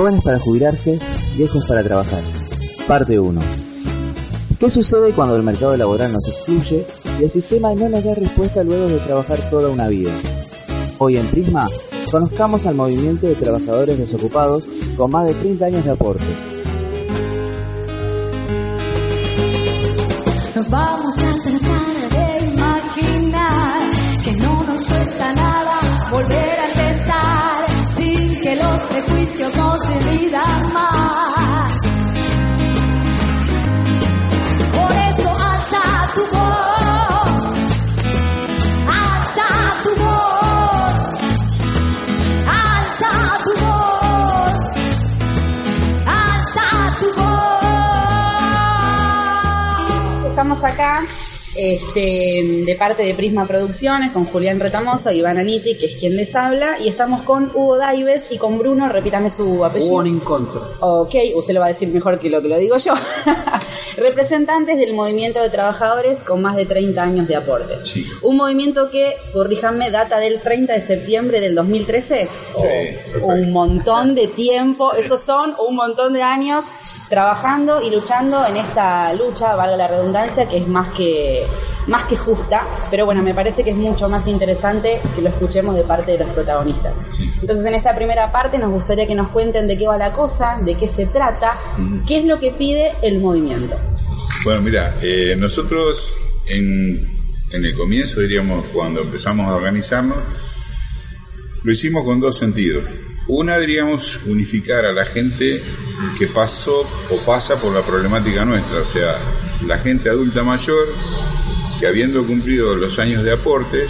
Jóvenes para jubilarse, viejos para trabajar. Parte 1. ¿Qué sucede cuando el mercado laboral nos excluye y el sistema no nos da respuesta luego de trabajar toda una vida? Hoy en Prisma, conozcamos al movimiento de trabajadores desocupados con más de 30 años de aporte. Vamos a tratar de imaginar que no nos cuesta nada volver nos dividan más. Por eso alza tu voz, alza tu voz, alza tu voz, alza tu voz. Estamos acá este, de parte de Prisma Producciones con Julián Retamoso y Iván Aniti, que es quien les habla, y estamos con Hugo Daives y con Bruno, repítame su apellido. Hubo un encuentro. Ok, usted lo va a decir mejor que lo que lo digo yo. Representantes del movimiento de trabajadores con más de 30 años de aporte. Sí. Un movimiento que, corríjanme, data del 30 de septiembre del 2013. Oh, un montón de tiempo, esos son un montón de años trabajando y luchando en esta lucha, valga la redundancia, que es más que más que justa, pero bueno, me parece que es mucho más interesante que lo escuchemos de parte de los protagonistas. Entonces, en esta primera parte nos gustaría que nos cuenten de qué va la cosa, de qué se trata, qué es lo que pide el movimiento. Bueno, mira, eh, nosotros en, en el comienzo, diríamos, cuando empezamos a organizarnos, lo hicimos con dos sentidos. Una, diríamos, unificar a la gente que pasó o pasa por la problemática nuestra, o sea, la gente adulta mayor que habiendo cumplido los años de aporte,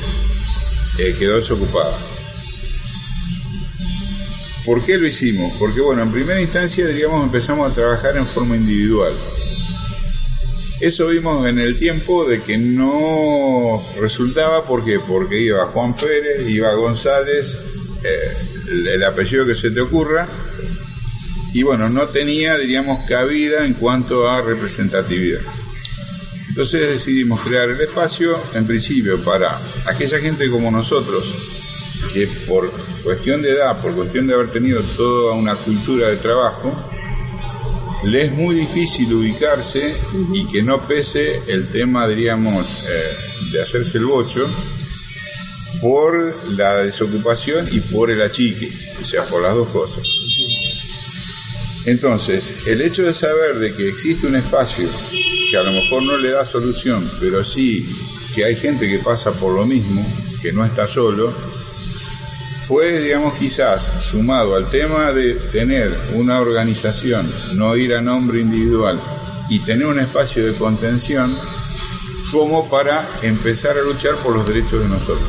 eh, quedó desocupada. ¿Por qué lo hicimos? Porque, bueno, en primera instancia, diríamos, empezamos a trabajar en forma individual. Eso vimos en el tiempo de que no resultaba, ¿por qué? Porque iba Juan Pérez, iba González, eh, el, el apellido que se te ocurra, y bueno, no tenía, diríamos, cabida en cuanto a representatividad. Entonces decidimos crear el espacio, en principio, para aquella gente como nosotros, que por cuestión de edad, por cuestión de haber tenido toda una cultura de trabajo, le es muy difícil ubicarse y que no pese el tema, diríamos, eh, de hacerse el bocho por la desocupación y por el achique, o sea, por las dos cosas. Entonces, el hecho de saber de que existe un espacio que a lo mejor no le da solución, pero sí que hay gente que pasa por lo mismo, que no está solo, fue, digamos, quizás sumado al tema de tener una organización, no ir a nombre individual y tener un espacio de contención como para empezar a luchar por los derechos de nosotros.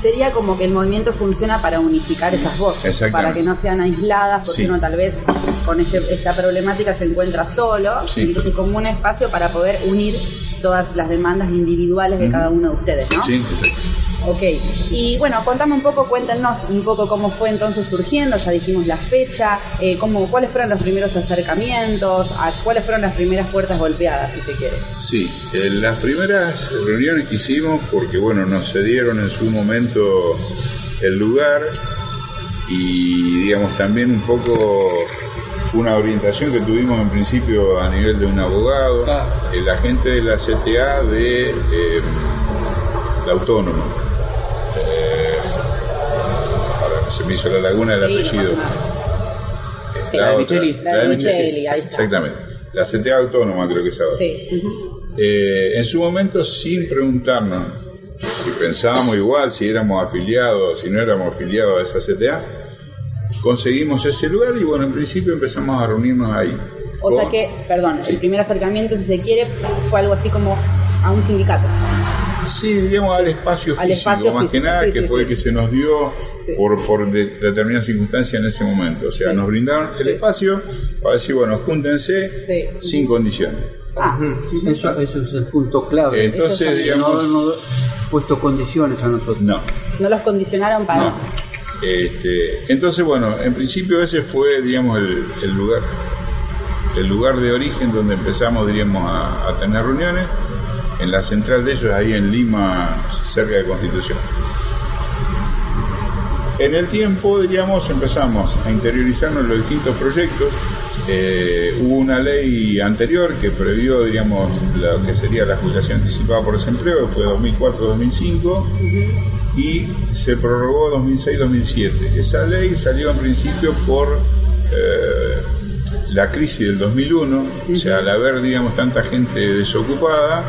Sería como que el movimiento funciona para unificar esas voces, para que no sean aisladas, porque Sí. uno tal vez con esta problemática se encuentra solo, Sí. entonces como un espacio para poder unir todas las demandas individuales de cada uno de ustedes, ¿no? Sí, exacto. Ok, y bueno, contame un poco, cuéntenos un poco cómo fue entonces surgiendo, ya dijimos la fecha, eh, cómo, cuáles fueron los primeros acercamientos, a, cuáles fueron las primeras puertas golpeadas, si se quiere. Sí, eh, las primeras reuniones que hicimos, porque bueno, nos cedieron en su momento el lugar y digamos también un poco una orientación que tuvimos en principio a nivel de un abogado, Claro. eh, la gente de la CTA de la Autónoma. Eh, ahora se me hizo la laguna del Sí, no apellido. nada. Eh, La de otra, Micheli. La de Micheli, ahí está. Exactamente. La CTA Autónoma creo que es ahora. Sí. Eh, en su momento, sin preguntarnos si pensábamos igual, si éramos afiliados, si no éramos afiliados a esa CTA, conseguimos ese lugar y bueno, en principio empezamos a reunirnos ahí. O sea que, perdón, Sí. el primer acercamiento, si se quiere, fue algo así como a un sindicato. Sí, diríamos al espacio Al físico, espacio más físico, que nada, sí, que sí, fue sí. el que se nos dio por, por de- determinadas circunstancias en ese momento. O sea, Sí. nos brindaron el espacio para decir, bueno, júntense Sí. sin condiciones. Ah. Eso, eso es el punto clave. Entonces, Eso no digamos, habernos puesto condiciones a nosotros. no. no los condicionaron para... No. Este, entonces, bueno, en principio ese fue, digamos, el, el lugar, el lugar de origen donde empezamos, diríamos, a, a tener reuniones, en la central de ellos, ahí en Lima, cerca de Constitución. en el tiempo, diríamos, empezamos a interiorizarnos los distintos proyectos. Eh, hubo una ley anterior que previó, diríamos, lo que sería la jubilación anticipada por desempleo, que fue 2004-2005, y se prorrogó 2006-2007. Esa ley salió en principio por eh, la crisis del 2001, o sea, al haber, digamos, tanta gente desocupada,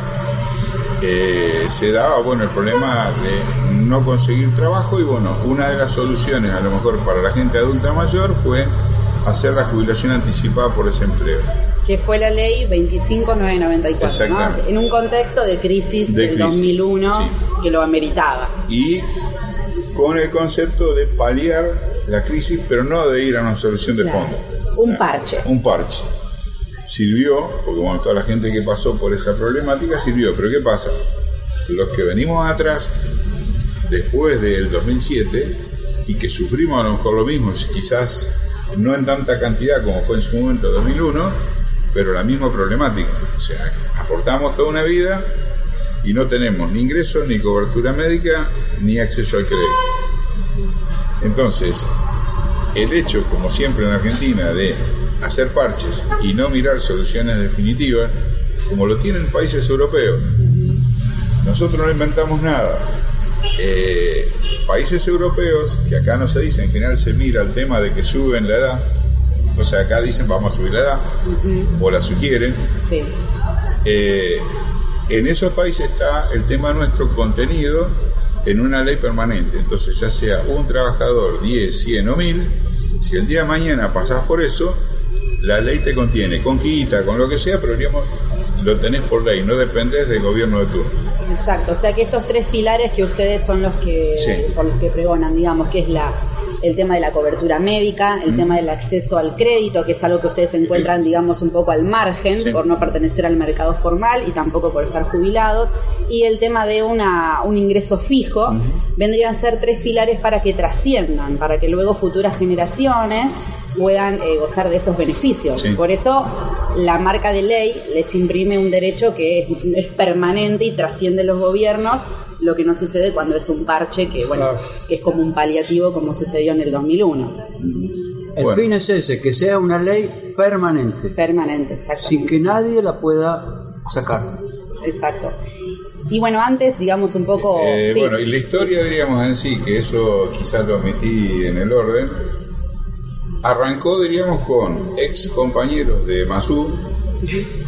eh, se daba, bueno, el problema de no conseguir trabajo y, bueno, una de las soluciones, a lo mejor para la gente adulta mayor, fue hacer la jubilación anticipada por desempleo. Que fue la ley 25994, ¿no? En un contexto de crisis De del crisis, 2001 sí. que lo ameritaba. Y con el concepto de paliar la crisis, pero no de ir a una solución de Claro. fondo. Un parche. Un parche. Sirvió, porque bueno, toda la gente que pasó por esa problemática sirvió, pero ¿qué pasa? Los que venimos atrás, después del 2007, y que sufrimos a lo mejor lo mismo, quizás no en tanta cantidad como fue en su momento 2001, pero la misma problemática. O sea, aportamos toda una vida y no tenemos ni ingresos, ni cobertura médica, ni acceso al crédito. Entonces, el hecho, como siempre en Argentina, de hacer parches y no mirar soluciones definitivas, como lo tienen países europeos, nosotros no inventamos nada. Eh, países europeos, que acá no se dice, en general se mira el tema de que suben la edad, entonces acá dicen vamos a subir la edad, o la sugieren, Sí. eh, en esos países está el tema nuestro contenido en una ley permanente. Entonces, ya sea un trabajador, 10, 100 o 1000, si el día de mañana pasás por eso, la ley te contiene, con quita, con lo que sea, pero digamos, lo tenés por ley, no dependés del gobierno de turno. Exacto, o sea que estos tres pilares que ustedes son los que Sí. por los que pregonan, digamos, que es la el tema de la cobertura médica, el tema del acceso al crédito, que es algo que ustedes encuentran, digamos, un poco al margen Sí. por no pertenecer al mercado formal y tampoco por estar jubilados, y el tema de una, un ingreso fijo, vendrían a ser tres pilares para que trasciendan, para que luego futuras generaciones puedan eh, gozar de esos beneficios. Sí. Por eso la marca de ley les imprime un derecho que es, es permanente y trasciende los gobiernos, lo que no sucede cuando es un parche que, bueno, Claro. que es como un paliativo como sucedió en el 2001. El Bueno. fin es ese, que sea una ley permanente, Permanente, exacto. sin que nadie la pueda sacar. Exacto. Y bueno, antes, digamos un poco... Eh, sí, Bueno, y la historia, diríamos en sí, que eso quizás lo omití en el orden, arrancó, diríamos, con ex compañeros de Masú,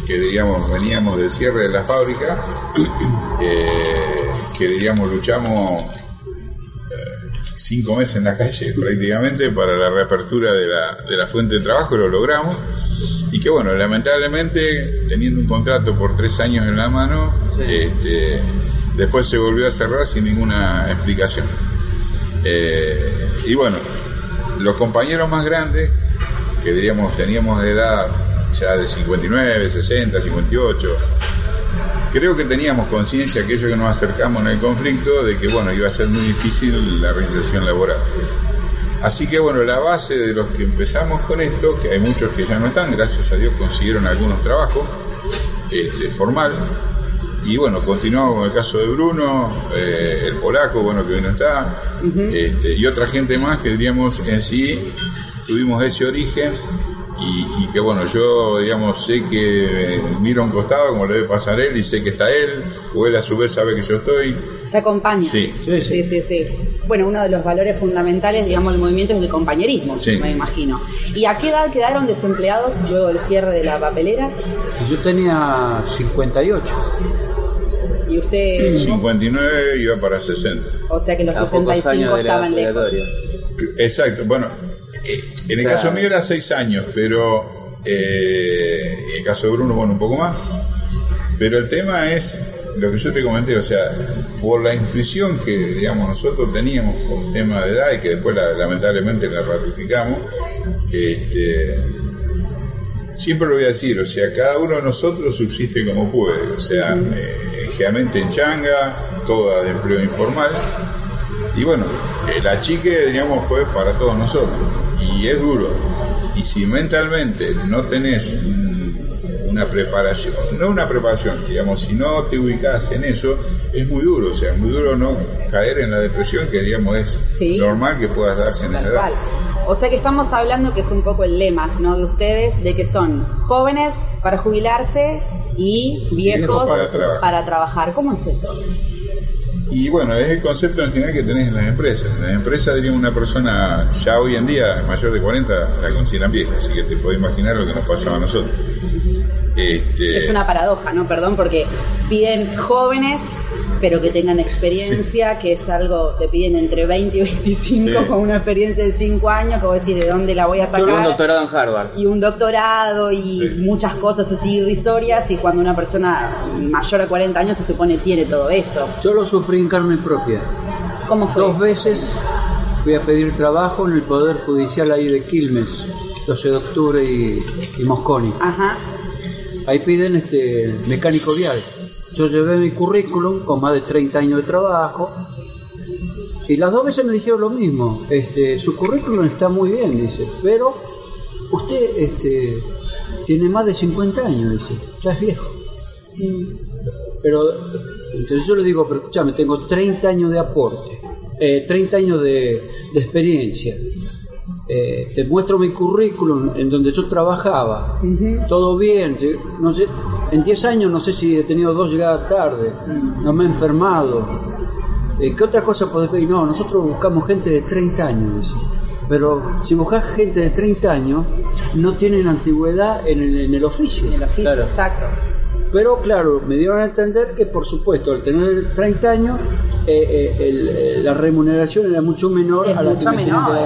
que diríamos veníamos del cierre de la fábrica, eh, que diríamos luchamos eh, cinco meses en la calle prácticamente para la reapertura de la, de la fuente de trabajo lo logramos. Y que bueno, lamentablemente, teniendo un contrato por tres años en la mano, este, después se volvió a cerrar sin ninguna explicación. Eh, y bueno, los compañeros más grandes, que diríamos teníamos de edad ya de 59, 60, 58, creo que teníamos conciencia, aquellos que nos acercamos en el conflicto, de que bueno, iba a ser muy difícil la reinserción laboral. Así que bueno, la base de los que empezamos con esto, que hay muchos que ya no están, gracias a Dios consiguieron algunos trabajos este, formal. Y bueno, continuamos con el caso de Bruno, eh, el polaco, bueno, que hoy no está, este, y otra gente más que diríamos en sí tuvimos ese origen y, y que bueno, yo digamos sé que eh, miro a un costado como le debe pasar él y sé que está él, o él a su vez sabe que yo estoy. Se acompaña. Sí. Sí, sí, sí, sí. Bueno, uno de los valores fundamentales, digamos, del movimiento es el compañerismo, Sí. me imagino. ¿Y a qué edad quedaron desempleados luego del cierre de la papelera? Yo tenía 58. Y usted, 59 iba para 60. o sea que los A pocos 65 años de la estaban lejos. Exacto, bueno, eh, en el O sea- caso mío era 6 años, pero eh, en el caso de Bruno, bueno, un poco más. Pero el tema es lo que yo te comenté, o sea, por la intuición que, digamos, nosotros teníamos con tema de edad y que después la- lamentablemente la ratificamos, este, siempre lo voy a decir, o sea, cada uno de nosotros subsiste como puede, o sea, eh, generalmente en changa, toda de empleo informal, y bueno, eh, la chique, digamos, fue para todos nosotros. Y es duro. Y si mentalmente no tenés un, un una preparación, no una preparación, digamos, si no te ubicas en eso, es muy duro, o sea, es muy duro no caer en la depresión que, digamos, es Sí. normal que puedas darse en esa edad. O sea que estamos hablando que es un poco el lema ¿no? de ustedes, de que son jóvenes para jubilarse y viejos para trabajar. para trabajar. ¿Cómo es eso? Y bueno, es el concepto en general que tenés en las empresas. En las empresas, diría una persona ya hoy en día, mayor de 40, la consideran vieja, así que te puedes imaginar lo que nos pasaba a nosotros. Este, Es una paradoja, ¿no? Perdón, porque piden jóvenes, pero que tengan experiencia, que es algo, te piden entre 20 y 25 Sí. con una experiencia de 5 años, que vos decís de dónde la voy a Tuve un sacar. doctorado en Harvard. Y un doctorado y Sí. muchas cosas así irrisorias, y cuando una persona mayor a 40 años se supone tiene todo eso. Yo lo sufrí en carne propia. ¿Cómo fue? Dos veces fui a pedir trabajo en el Poder Judicial ahí de Quilmes, 12 de octubre y, y Mosconi. Ajá. Ahí piden este mecánico vial. Yo llevé mi currículum con más de 30 años de trabajo y las dos veces me dijeron lo mismo. Este, su currículum está muy bien, dice, pero usted este, tiene más de 50 años, dice, ya es viejo. Pero entonces yo le digo, pero escúchame, tengo 30 años de aporte, eh, 30 años de, de experiencia. Eh, te muestro mi currículum en donde yo trabajaba, todo bien, no sé, en 10 años no sé si he tenido dos llegadas tarde, no me he enfermado. Eh, ¿Qué otra cosa podés pedir? No, nosotros buscamos gente de 30 años, dice. pero si buscas gente de 30 años, no tienen antigüedad en el, en el oficio. En el oficio, Claro. exacto. Pero claro, me dieron a entender que por supuesto al tener 30 años eh, eh, el- eh, la remuneración era mucho menor Es a la mucho que me tenían menor.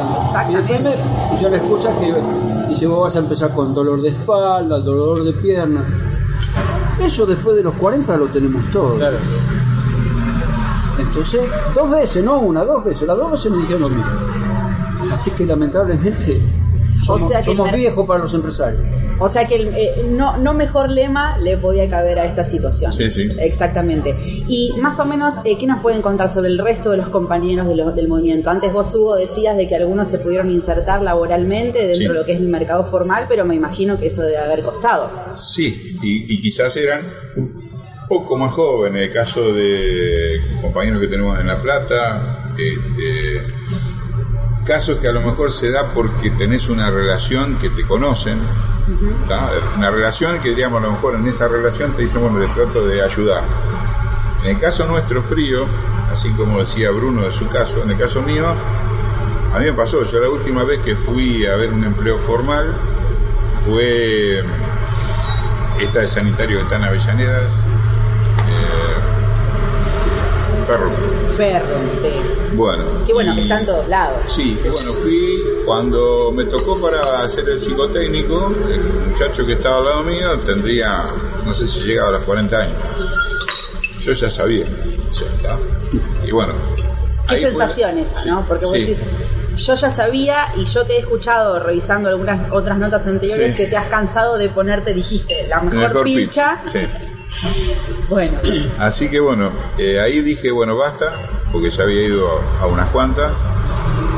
Y después me, yo la escucha que dice vos vas a empezar con dolor de espalda, dolor de pierna. Eso después de los 40 lo tenemos todo. Entonces, dos veces, no una, dos veces, las dos veces me dijeron lo mismo. Así que lamentablemente somos, sea viejos para los empresarios. O sea que el, eh, no, no mejor lema le podía caber a esta situación. Sí, sí. Exactamente. Y más o menos, eh, ¿qué nos pueden contar sobre el resto de los compañeros de lo- del movimiento? Antes vos, Hugo, decías de que algunos se pudieron insertar laboralmente dentro Sí. de lo que es el mercado formal, pero me imagino que eso debe haber costado. Sí, y, y quizás eran un poco más jóvenes, el caso de compañeros que tenemos en La Plata, este, casos que a lo mejor se da porque tenés una relación que te conocen, una relación que diríamos a lo mejor en esa relación te dicen, bueno, le trato de ayudar. En el caso nuestro frío, así como decía Bruno de su caso, en el caso mío, a mí me pasó, yo la última vez que fui a ver un empleo formal fue esta de sanitario que está en Avellanedas, perro. Perro, sí. Bueno. Qué bueno, que y- está en todos lados. Sí, y bueno, fui cuando me tocó para hacer el psicotécnico, el muchacho que estaba al lado mío tendría, no sé si llegaba a los 40 años. Yo ya sabía, ya está. Y bueno. Qué ahí fue- sí, ¿no? Porque vos sí. decís, yo ya sabía y yo te he escuchado revisando algunas otras notas anteriores Sí. que te has cansado de ponerte, dijiste, la mejor, Mejor pilcha. sí. Bueno, Así que bueno, eh, ahí dije, bueno, basta, porque ya había ido a, a unas cuantas,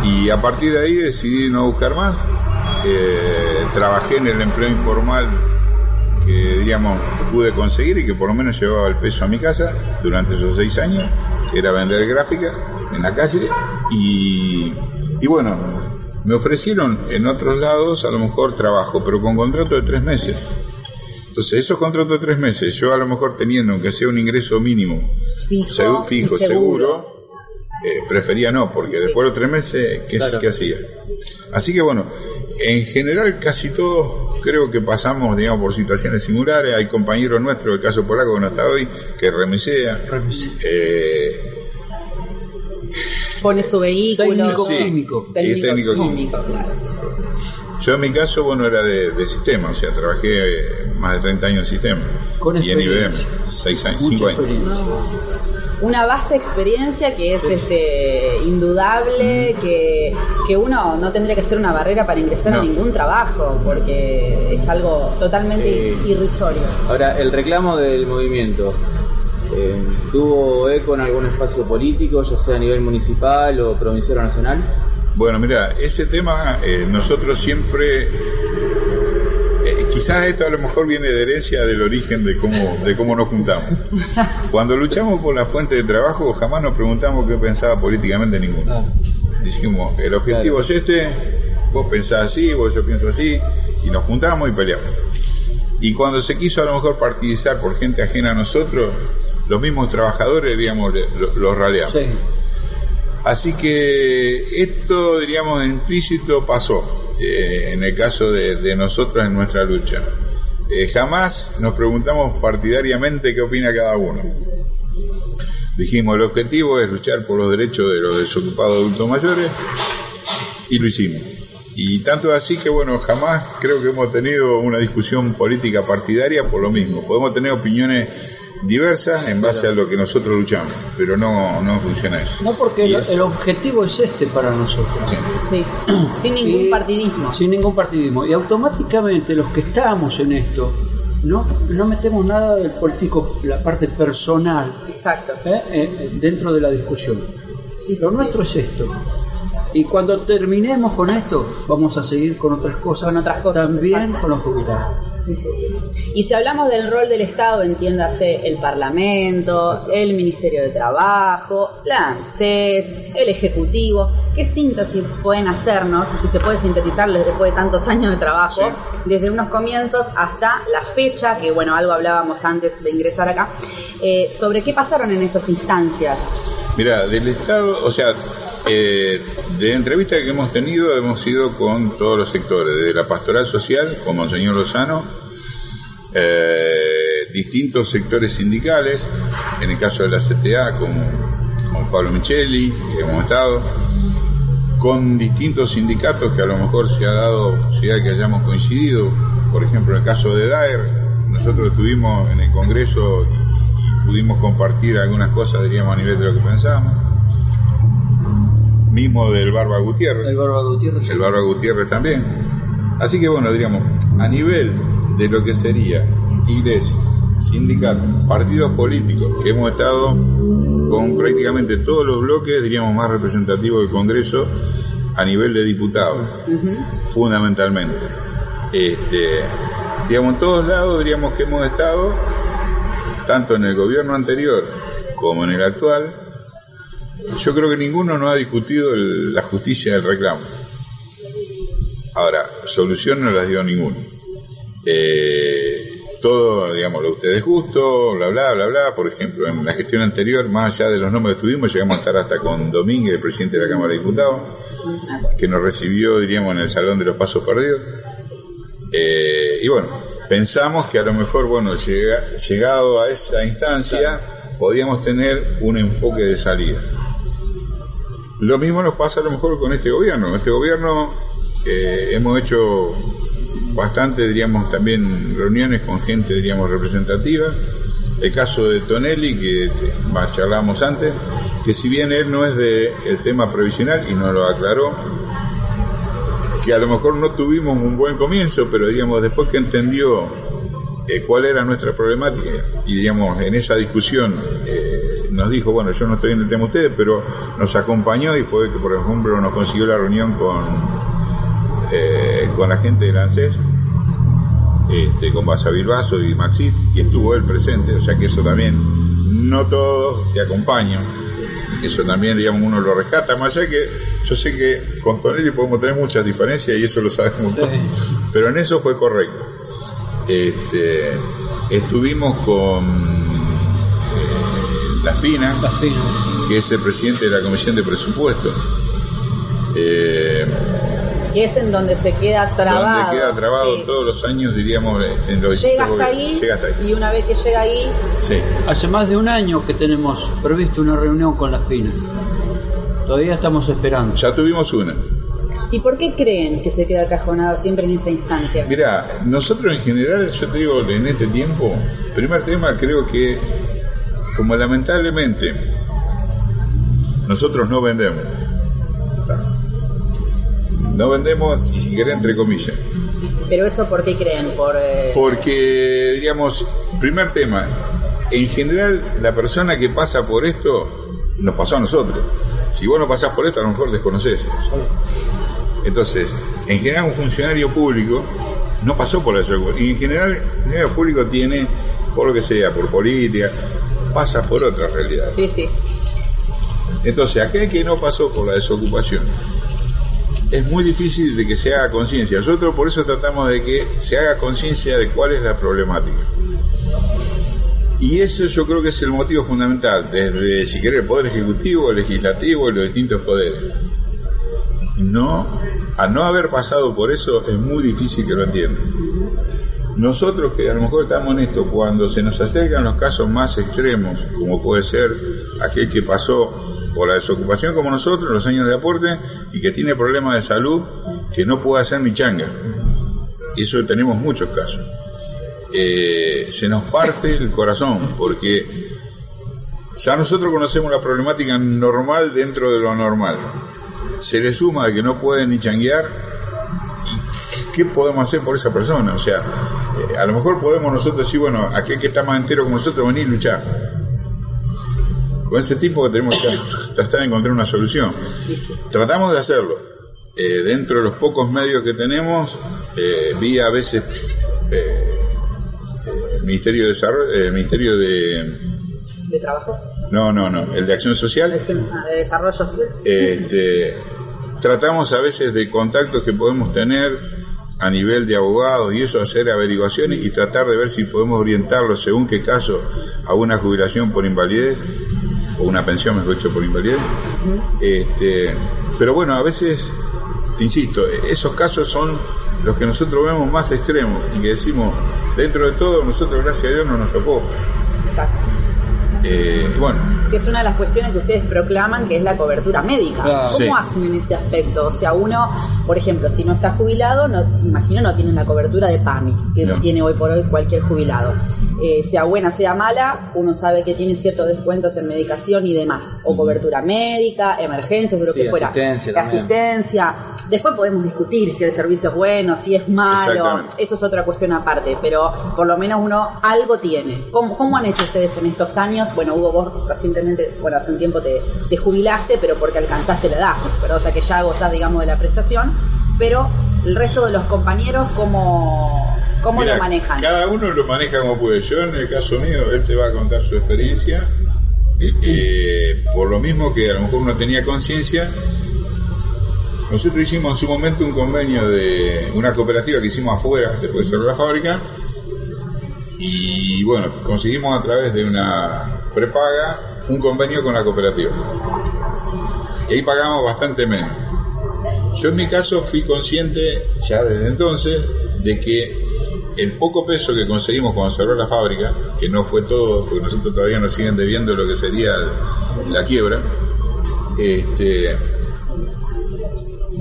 y a partir de ahí decidí no buscar más. Eh, trabajé en el empleo informal que, digamos, pude conseguir y que por lo menos llevaba el peso a mi casa durante esos seis años, que era vender gráfica en la calle, y, y bueno, me ofrecieron en otros lados a lo mejor trabajo, pero con contrato de tres meses. Entonces, esos contratos de tres meses, yo a lo mejor teniendo, aunque sea un ingreso mínimo, fijo, segu- fijo, y seguro. seguro, eh, prefería no, porque después de los tres meses, ¿qué, Claro. qué hacía? Así que bueno, en general casi todos creo que pasamos, digamos, por situaciones similares. Hay compañeros nuestros, el caso polaco que no está hoy, que remisea. Eh, Pone su vehículo. Técnico Sí. químico. Y es técnico químico, claro, sí, sí, sí. yo en mi caso, bueno, era de, de sistema, o sea, trabajé eh, más de 30 años en sistema. Con y en IBM, experiencia. 6 años, Mucha 5 años. Una vasta experiencia que es este indudable, que, que uno no tendría que ser una barrera para ingresar a ningún trabajo, porque es algo totalmente Eh, irrisorio. Ahora, el reclamo del movimiento, eh, ¿tuvo eco en algún espacio político, ya sea a nivel municipal o provincial o nacional? Bueno, mira, ese tema eh, nosotros siempre, eh, quizás esto a lo mejor viene de herencia del origen de cómo, de cómo nos juntamos. Cuando luchamos por la fuente de trabajo, jamás nos preguntamos qué pensaba políticamente ninguno. Ah, Dijimos, el objetivo es este, vos pensás así, vos yo pienso así, y nos juntamos y peleamos. Y cuando se quiso a lo mejor partidizar por gente ajena a nosotros, los mismos trabajadores, digamos, le- lo- los raleamos. sí. Así que esto, diríamos, implícito pasó eh, en el caso de, de nosotros en nuestra lucha. Eh, jamás nos preguntamos partidariamente qué opina cada uno. Dijimos, el objetivo es luchar por los derechos de los desocupados adultos mayores y lo hicimos. Y tanto así que, bueno, jamás creo que hemos tenido una discusión política partidaria por lo mismo. Podemos tener opiniones diversas en base a lo que nosotros luchamos, pero no, no funciona eso. No, porque el, objetivo es este para nosotros. Sí. Sí, sin ningún Y- partidismo. Sin ningún partidismo. Y automáticamente los que estamos en esto, no, no metemos nada del político, la parte personal, Exacto. ¿eh? Eh, eh, dentro de la discusión. Sí, Lo sí, nuestro es esto. Y cuando terminemos con esto, vamos a seguir con otras cosas. Con otras cosas, También con los jubilados. Sí, sí, sí. Y si hablamos del rol del Estado, entiéndase el Parlamento, el Ministerio de Trabajo, la ANSES, el Ejecutivo, ¿qué síntesis pueden hacernos, si se puede sintetizar después de tantos años de trabajo, desde unos comienzos hasta la fecha, que bueno, algo hablábamos antes de ingresar acá, eh, sobre qué pasaron en esas instancias? Mira, del Estado, o sea, eh, de entrevistas que hemos tenido, hemos ido con todos los sectores, desde la pastoral social, con Monseñor Lozano, eh, distintos sectores sindicales, en el caso de la CTA, con, Pablo Micheli, que hemos estado, con distintos sindicatos que a lo mejor se ha dado posibilidad que hayamos coincidido, por ejemplo, en el caso de DAER, nosotros estuvimos en el Congreso y pudimos compartir algunas cosas, diríamos, a nivel de lo que pensábamos. Mismo del Barba Gutiérrez. El Barba Gutiérrez. El Barba Gutiérrez también. Así que bueno, diríamos, a nivel de lo que sería iglesia, sindicatos, partidos políticos, que hemos estado con prácticamente todos los bloques, diríamos, más representativos del Congreso a nivel de diputados, fundamentalmente. Este, digamos, en todos lados diríamos que hemos estado, tanto en el gobierno anterior como en el actual, yo creo que ninguno no ha discutido el- la justicia del reclamo. Ahora, solución no las dio ninguno. Eh, todo, digamos, lo de ustedes justo, bla, bla, bla, bla. Por ejemplo, en la gestión anterior, más allá de los nombres que tuvimos, llegamos a estar hasta con Domínguez, el presidente de la Cámara de Diputados, que nos recibió, diríamos, en el Salón de los Pasos Perdidos. Eh, y bueno, pensamos que a lo mejor, bueno, llega- llegado a esa instancia, podíamos tener un enfoque de salida. Lo mismo nos pasa a lo mejor con este gobierno. Este gobierno eh, hemos hecho bastante, diríamos, también reuniones con gente, diríamos, representativa. El caso de Tonelli, que más charlábamos antes, que si bien él no es de el tema previsional y nos lo aclaró, que a lo mejor no tuvimos un buen comienzo, pero digamos, después que entendió eh, cuál era nuestra problemática y digamos, en esa discusión eh, nos dijo, bueno, yo no estoy en el tema de ustedes, pero nos acompañó y fue que, por ejemplo, nos consiguió la reunión con, eh, con la gente del ANSES, este, con Basa Bilbaso y Maxit, y estuvo él presente, o sea que eso también, no todos te acompañan, eso también, digamos, uno lo rescata, más allá que yo sé que con Tonelli podemos tener muchas diferencias y eso lo sabemos todos, pero en eso fue correcto. Este, estuvimos con eh, La Espina, Las pinas. que es el presidente de la Comisión de Presupuestos, eh, Que es en donde se queda trabado. donde queda trabado Sí. todos los años, diríamos, en los Llega hasta ahí, Llega hasta ahí. y una vez que llega ahí, Sí. Hace más de un año que tenemos previsto una reunión con las pinas. Todavía estamos esperando. Ya tuvimos una. ¿Y por qué creen que se queda cajonado siempre en esa instancia? Mira, nosotros en general, yo te digo, en este tiempo, primer tema, creo que, como lamentablemente, nosotros no vendemos. No vendemos, y si querés, entre comillas. Pero eso, ¿por qué creen? Por, eh, Porque, digamos, primer tema, en general la persona que pasa por esto nos pasó a nosotros. Si vos no pasás por esto, a lo mejor desconoces. Entonces, en general un funcionario público no pasó por la desocupación. Y en general, el dinero público tiene, por lo que sea, por política, pasa por otra realidad. Sí, sí. Entonces, aquel que no pasó por la desocupación, es muy difícil de que se haga conciencia. Nosotros por eso tratamos de que se haga conciencia de cuál es la problemática. Y ese yo creo que es el motivo fundamental, desde, si quiere, el Poder Ejecutivo, el Legislativo y los distintos poderes. No, al no haber pasado por eso, es muy difícil que lo entiendan. Nosotros que a lo mejor estamos en esto, cuando se nos acercan los casos más extremos, como puede ser aquel que pasó por la desocupación como nosotros, los años de aporte, y que tiene problemas de salud, que no puede hacer ni changa. Eso tenemos muchos casos. Eh, se nos parte el corazón, porque ya nosotros conocemos la problemática normal dentro de lo normal. Se le suma de que no pueden ni changuear, ¿y qué podemos hacer por esa persona? O sea, eh, a lo mejor podemos nosotros decir, bueno, aquel que está más entero como nosotros, venir y luchar. Con ese tipo que tenemos que tratar de encontrar una solución. Tratamos de hacerlo. Eh, dentro de los pocos medios que tenemos, eh, vía a veces eh, Ministerio de Desarrollo, Ministerio de... ¿De trabajo? No, no, no, el de Acción Social. Ah, De desarrollo. sí. Este, tratamos a veces de contactos que podemos tener a nivel de abogados y eso, hacer averiguaciones y tratar de ver si podemos orientarlo según qué caso a una jubilación por invalidez o una pensión, mejor dicho, por invalidez. Este, pero bueno, a veces, te insisto, esos casos son los que nosotros vemos más extremos y que decimos, dentro de todo, nosotros, gracias a Dios, no nos tocó. Exacto. Eh, bueno, Que es una de las cuestiones que ustedes proclaman, que es la cobertura médica. Claro. ¿Cómo Sí. hacen en ese aspecto? O sea, uno, por ejemplo, si no está jubilado, no, imagino no tienen la cobertura de PAMI, que No. tiene hoy por hoy cualquier jubilado. Eh, sea buena, sea mala, uno sabe que tiene ciertos descuentos en medicación y demás. O cobertura médica, emergencias, o lo Sí, que fuera. asistencia también. Asistencia. Después podemos discutir si el servicio es bueno, si es malo. Eso es otra cuestión aparte, pero por lo menos uno algo tiene. ¿Cómo, cómo han hecho ustedes en estos años? Bueno, Hugo, vos recientemente, bueno, hace un tiempo te, te jubilaste, pero porque alcanzaste la edad, pero o sea que ya gozás, digamos, de la prestación, pero el resto de los compañeros, ¿cómo, cómo Mira, lo manejan? Cada uno lo maneja como puede. Yo, en el caso mío, él te va a contar su experiencia. Eh, por lo mismo que a lo mejor uno tenía conciencia, nosotros hicimos en su momento un convenio de una cooperativa que hicimos afuera, después de cerrar la fábrica. Y bueno, conseguimos a través de una prepaga un convenio con la cooperativa. Y ahí pagamos bastante menos. Yo en mi caso fui consciente ya desde entonces de que el poco peso que conseguimos cuando cerró la fábrica, que no fue todo, porque nosotros todavía nos siguen debiendo lo que sería la quiebra, este,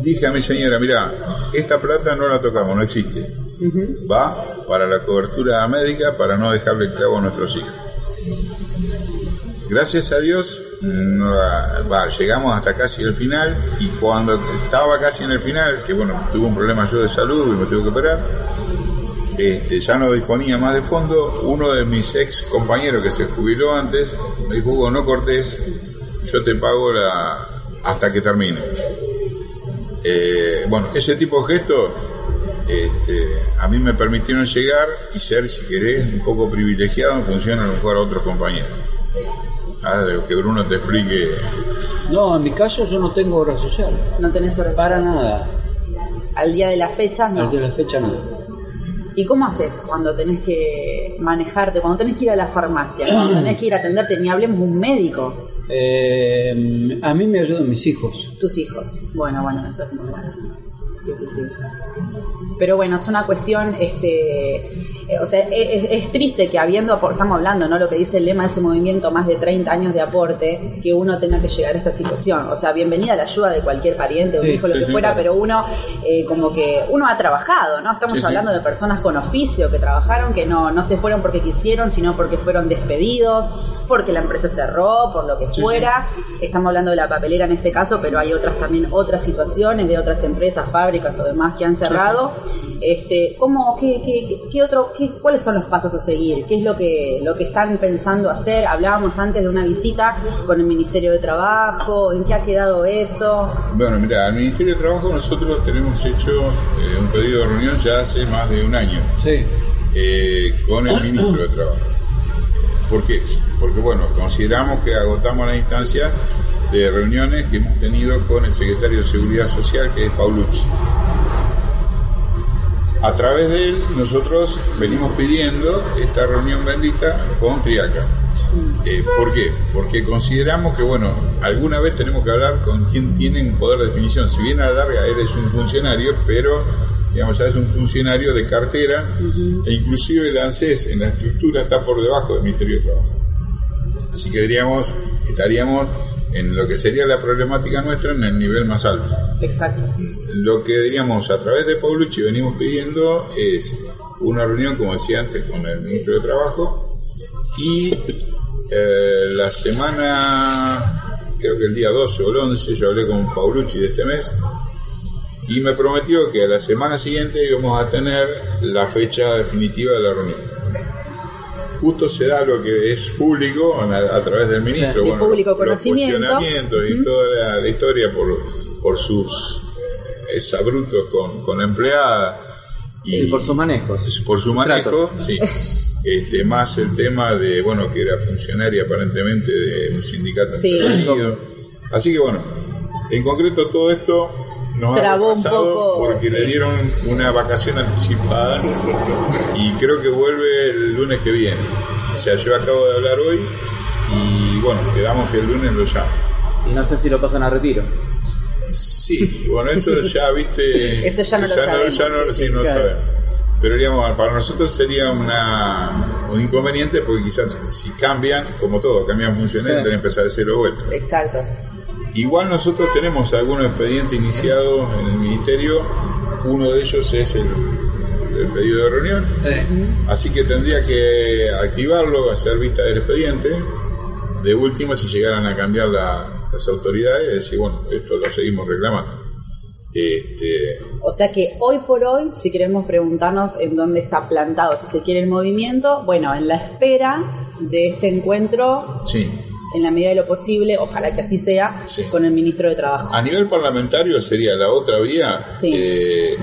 dije a mi señora, mira, esta plata no la tocamos, no existe. Va para la cobertura médica para no dejarle clavo a nuestros hijos. Gracias a Dios no, va, llegamos hasta casi el final y cuando estaba casi en el final, que bueno, tuve un problema yo de salud y me tuve que operar, este, ya no disponía más de fondo, uno de mis ex compañeros que se jubiló antes me dijo, Hugo, no cortés, yo te pago la, hasta que termine. Eh, bueno, ese tipo de gestos este, a mí me permitieron llegar y ser, si querés, un poco privilegiado en función a lo mejor a otros compañeros. Ah, que Bruno te explique. No, en mi caso yo no tengo obra social. No tenés hora Para nada. Al día de las fechas, no. Al de la fecha nada. ¿Y cómo haces cuando tenés que manejarte, cuando tenés que ir a la farmacia, cuando tenés que ir a atenderte, ni hablemos un médico, Eh, a mí me ayudan mis hijos. tus hijos? Bueno, bueno, eso es muy bueno. Sí, sí, sí. Pero bueno, es una cuestión, este, eh, o sea, es, es- es triste que habiendo, estamos hablando, ¿no? Lo que dice el lema de su movimiento, más de 30 años de aporte, que uno tenga que llegar a esta situación. O sea, bienvenida a la ayuda de cualquier pariente, un Sí, hijo, lo sí, que sí, fuera, claro. pero uno, eh, como que, uno ha trabajado, ¿no? Estamos hablando de personas con oficio que trabajaron, que no, no se fueron porque quisieron, sino porque fueron despedidos, porque la empresa cerró, por lo que fuera. Estamos hablando de la papelera en este caso, pero hay otras también, otras situaciones de otras empresas, fábricas o demás que han cerrado. Este, ¿cómo, qué, qué, qué otro, qué- ¿cuáles son los pasos a seguir? ¿Qué es lo que, lo que están pensando hacer? Hablábamos antes de una visita con el Ministerio de Trabajo, ¿en qué ha quedado eso? Bueno, mira, al Ministerio de Trabajo nosotros tenemos hecho eh, un pedido de reunión ya hace más de un año Sí. eh, con el Ministro de Trabajo. ¿Por qué? Porque, bueno, consideramos que agotamos la instancia de reuniones que hemos tenido con el Secretario de Seguridad Social, que es Paulucci. A través de él, nosotros venimos pidiendo esta reunión bendita con Triaca. Eh, ¿Por qué? Porque consideramos que, bueno, alguna vez tenemos que hablar con quien tiene un poder de definición. Si bien a la larga eres un funcionario, pero, digamos, ya es un funcionario de cartera, e inclusive el ANSES en la estructura está por debajo del Ministerio de Trabajo. Así que diríamos, estaríamos en lo que sería la problemática nuestra en el nivel más alto. Exacto. Lo que diríamos a través de Paulucci venimos pidiendo es una reunión, como decía antes, con el ministro de Trabajo y eh, la semana, creo que el día 12 o el 11, yo hablé con Paulucci de este mes y me prometió que a la semana siguiente íbamos a tener la fecha definitiva de la reunión. Justo se da lo que es público a, a través del ministro, De bueno, público los conocimiento. cuestionamientos y toda la, la historia por, por sus eh, exabrutos con, con la empleada Y por sus manejos. por su manejo, sí. Este, más el tema de, bueno, que era funcionaria aparentemente de un sindicato Sí. Así que bueno, en concreto todo esto nos Trabó ha un poco, porque sí. le dieron una vacación anticipada Sí, sí, sí. y creo que vuelve el lunes que viene. O sea, yo acabo de hablar hoy y bueno, quedamos que el lunes lo llamo. Y no sé si lo pasan a retiro. Sí, bueno, eso ya, viste. Eso ya no lo sabemos, ya no- sí, sí, no claro. sabemos. Pero digamos, para nosotros sería una, un inconveniente porque quizás si cambian, como todo, cambian funciones, Sí. tienen que empezar de cero de vuelta. Exacto. Igual nosotros tenemos algunos expedientes iniciados en el ministerio, uno de ellos es el, el pedido de reunión, así que tendría que activarlo, hacer vista del expediente, de última si llegaran a cambiar la- las autoridades, decir, bueno, esto lo seguimos reclamando. Este, O sea que hoy por hoy, si queremos preguntarnos en dónde está plantado, si se quiere el movimiento, bueno, en la espera de este encuentro, sí, en la medida de lo posible, ojalá que así sea, Sí. con el ministro de Trabajo. A nivel parlamentario sería la otra vía. Sí. eh,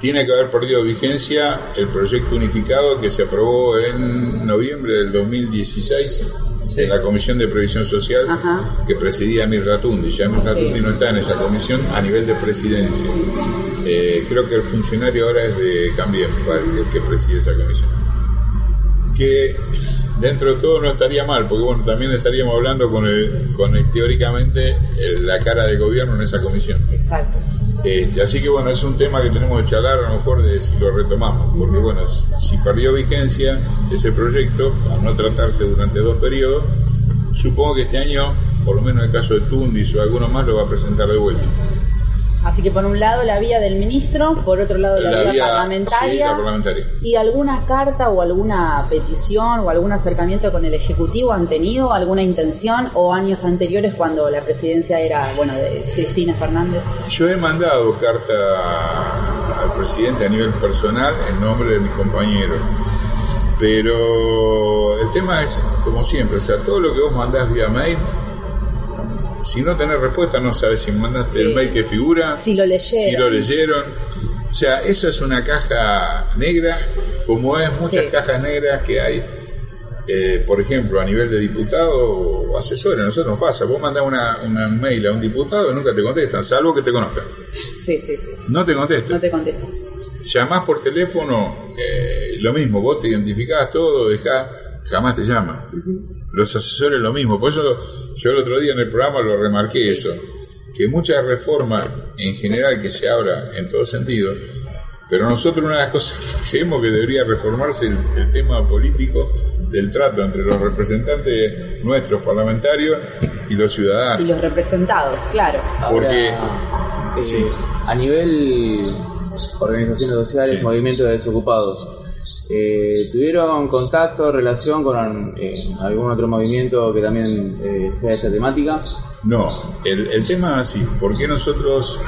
tiene que haber perdido vigencia el proyecto unificado que se aprobó en noviembre del 2016 en la Comisión de Previsión Social Ajá. que presidía Mir Ratundi. Ya Mir Ratundi no está en esa comisión a nivel de presidencia. Eh, creo que el funcionario ahora es de Cambiemos, el que preside esa comisión que dentro de todo no estaría mal, porque bueno, también estaríamos hablando con, el, con el- teóricamente el- la cara de gobierno en esa comisión. Exacto. Este, así que bueno, es un tema que tenemos que charlar a lo mejor de si lo retomamos, porque bueno, si, si perdió vigencia ese proyecto, al no tratarse durante dos periodos, supongo que este año, por lo menos en el caso de Tundis o alguno más, lo va a presentar de vuelta. Así que por un lado la vía del ministro, por otro lado la, vía, parlamentaria. la parlamentaria. ¿Y alguna carta o alguna petición o algún acercamiento con el Ejecutivo han tenido? ¿Alguna intención? ¿O años anteriores cuando la presidencia era, bueno, de Cristina Fernández? Yo he mandado carta al presidente a nivel personal en nombre de mis compañeros. Pero el tema es, como siempre, o sea, todo lo que vos mandás vía mail, si no tenés respuesta, no sabes si mandaste Sí. el mail que figura, Si lo leyeron. si lo leyeron. O sea, eso es una caja negra, como es muchas Sí. cajas negras que hay, eh, por ejemplo, a nivel de diputado o asesores. A nosotros nos pasa, vos mandás una, una mail a un diputado y nunca te contestan, salvo que te conozcan. Sí, sí, sí. No te contestan. No te contesto. Llamás por teléfono, eh, lo mismo, vos te identificás todo, dejás, jamás te llaman. Los asesores lo mismo, por eso yo el otro día en el programa lo remarqué eso, que muchas reformas en general que se habla en todo sentido, pero nosotros una de las cosas que creemos que debería reformarse el, el tema político del trato entre los representantes nuestros parlamentarios y los Y ciudadanos. los representados, claro. O Porque- sea, eh, sí. a nivel organizaciones sociales, Sí. movimientos de desocupados, eh, ¿tuvieron contacto, relación con eh, algún otro movimiento que también eh, sea de esta temática? No, el, el tema es así, porque nosotros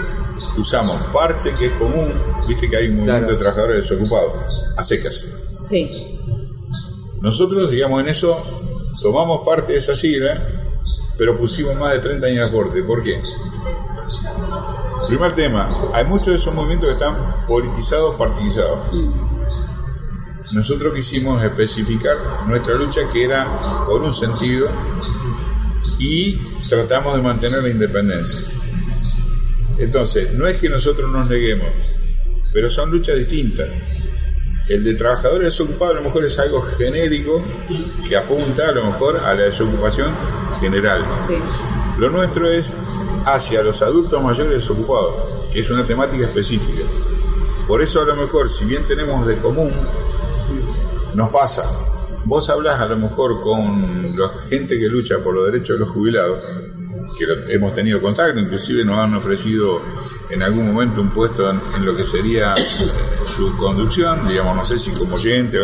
usamos parte que es común viste que hay un movimiento Claro. de trabajadores desocupados, a secas. Sí. Nosotros, digamos, en eso tomamos parte de esa sigla, pero pusimos más de 30 años de aporte. ¿Por qué? Primer tema, hay muchos de esos movimientos que están politizados, partidizados. Nosotros quisimos especificar nuestra lucha que era con un sentido y tratamos de mantener la independencia. Entonces, no es que nosotros nos neguemos, pero son luchas distintas. El de trabajadores desocupados a lo mejor es algo genérico que apunta a lo mejor a la desocupación general. Sí. Lo nuestro es hacia los adultos mayores desocupados, que es una temática específica. Por eso a lo mejor, si bien tenemos de común, nos pasa. Vos hablas a lo mejor con la gente que lucha por los derechos de los jubilados, que hemos tenido contacto, inclusive nos han ofrecido en algún momento un puesto en, lo que sería su conducción, digamos, no sé si como oyente,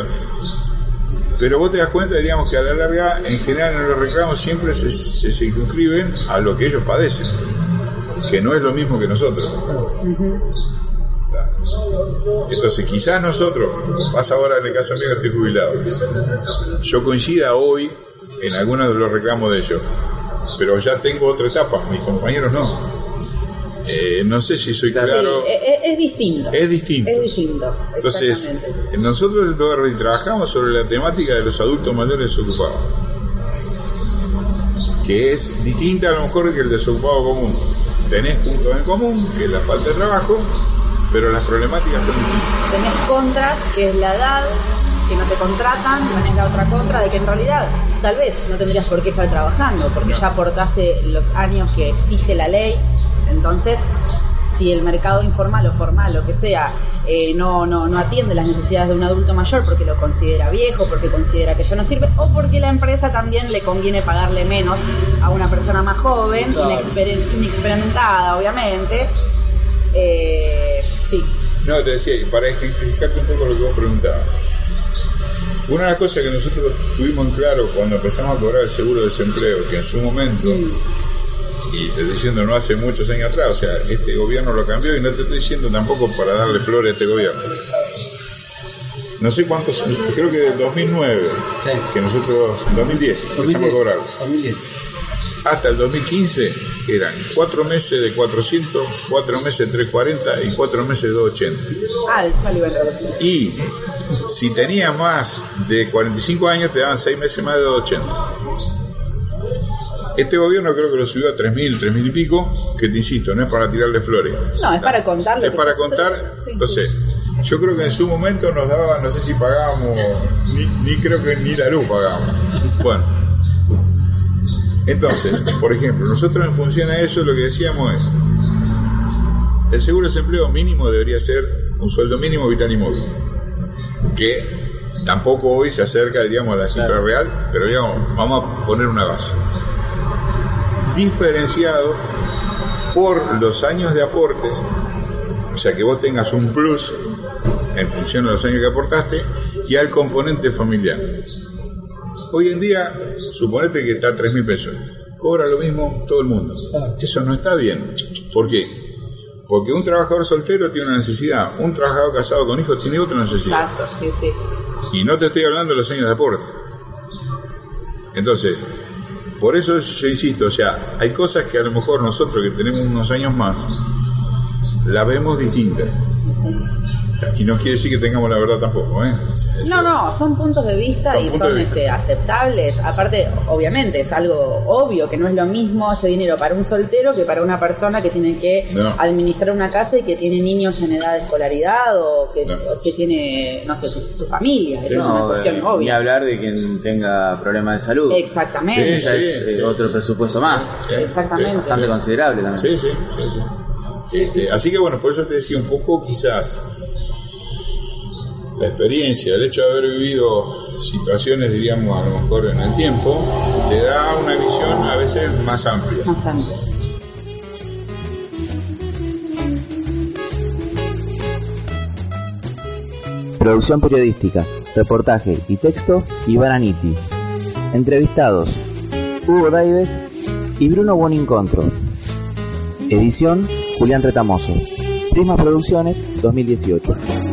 pero vos te das cuenta, diríamos, que a la larga, en general en los reclamos siempre se circunscriben a lo que ellos padecen, que no es lo mismo que nosotros. Entonces, quizás nosotros, pasa ahora en el caso mío que estoy jubilado, yo coincida hoy en algunos de los reclamos de ellos, pero ya tengo otra etapa, mis compañeros no. Eh, no sé si soy claro, es, distinto. es distinto. Es distinto. Entonces, nosotros en Todo trabajamos sobre la temática de los adultos mayores desocupados, que es distinta a lo mejor que el desocupado común. Tenés puntos en común, que es la falta de trabajo, pero las problemáticas son distintas. Tenés contras, que es la edad, que no te contratan, tenés la otra contra de que en realidad tal vez no tendrías por qué estar trabajando, porque No. ya aportaste los años que exige la ley. Entonces, si el mercado informal o formal, lo que sea, eh, no, no, no atiende las necesidades de un adulto mayor porque lo considera viejo, porque considera que ya no sirve, o porque la empresa también le conviene pagarle menos a una persona más joven, inexper- inexperimentada, obviamente. Eh, sí, No, te decía, y para ejemplificarte un poco lo que vos preguntabas. Una de las cosas que nosotros tuvimos en claro cuando empezamos a cobrar el seguro de desempleo, que en su momento, y te estoy diciendo no hace muchos años atrás, o sea, este gobierno lo cambió y no te estoy diciendo tampoco para darle flores a este gobierno. No sé cuántos, creo que del 2009, Sí. que nosotros, 2010, empezamos a cobrar. 2010. Hasta el 2015 eran cuatro meses de 400, cuatro meses de 340 y cuatro meses de 280. ah, el. Y si tenías más de 45 años, te daban 6 meses más de 280. Este gobierno creo que lo subió a 3.000, 3.000 y pico, que te insisto, no es para tirarle flores. No, es para contar lo Es para contar. Sí. entonces, yo creo que en su momento nos daba, no sé si pagábamos, ni, ni creo que ni la luz pagábamos. Bueno, entonces, por ejemplo, nosotros en función a eso lo que decíamos es, el seguro de desempleo mínimo debería ser un sueldo mínimo vital y móvil, que tampoco hoy se acerca, diríamos, a la cifra real, pero digamos, vamos a poner una base. Diferenciado por los años de aportes, o sea que vos tengas un plus en función de los años que aportaste y al componente familiar. Hoy en día, suponete que está a 3 mil pesos, cobra lo mismo todo el mundo. Eso no está bien. ¿Por qué? Porque un trabajador soltero tiene una necesidad, un trabajador casado con hijos tiene otra necesidad. Exacto, sí, sí. Y no te estoy hablando de los años de aporte. Entonces, por eso yo insisto, o sea, hay cosas que a lo mejor nosotros que tenemos unos años más, la vemos distintas. Y no quiere decir que tengamos la verdad tampoco, ¿eh? Eso- No, no, son puntos de vista Son y son vista. este, aceptables. Aparte, obviamente, es algo obvio que no es lo mismo ese dinero para un soltero que para una persona que tiene que No. administrar una casa y que tiene niños en edad de escolaridad o que, No. o que tiene, no sé, su, su familia. Esa es una cuestión eh, ni obvia. hablar de quien tenga problemas de salud. Exactamente. Sí, Ya es eh, sí. otro presupuesto más. Exactamente. Bastante considerable también. Sí, sí, sí, sí. Este, así que bueno, por eso te decía un poco quizás la experiencia, el hecho de haber vivido situaciones, diríamos, a lo mejor en el tiempo, te da una visión a veces más amplia. Más antes. Producción periodística, reportaje y texto, Iván Aniti. Entrevistados, Hugo Daives y Bruno Buenincontro. Edición, Julián Retamoso. Prisma Producciones 2018.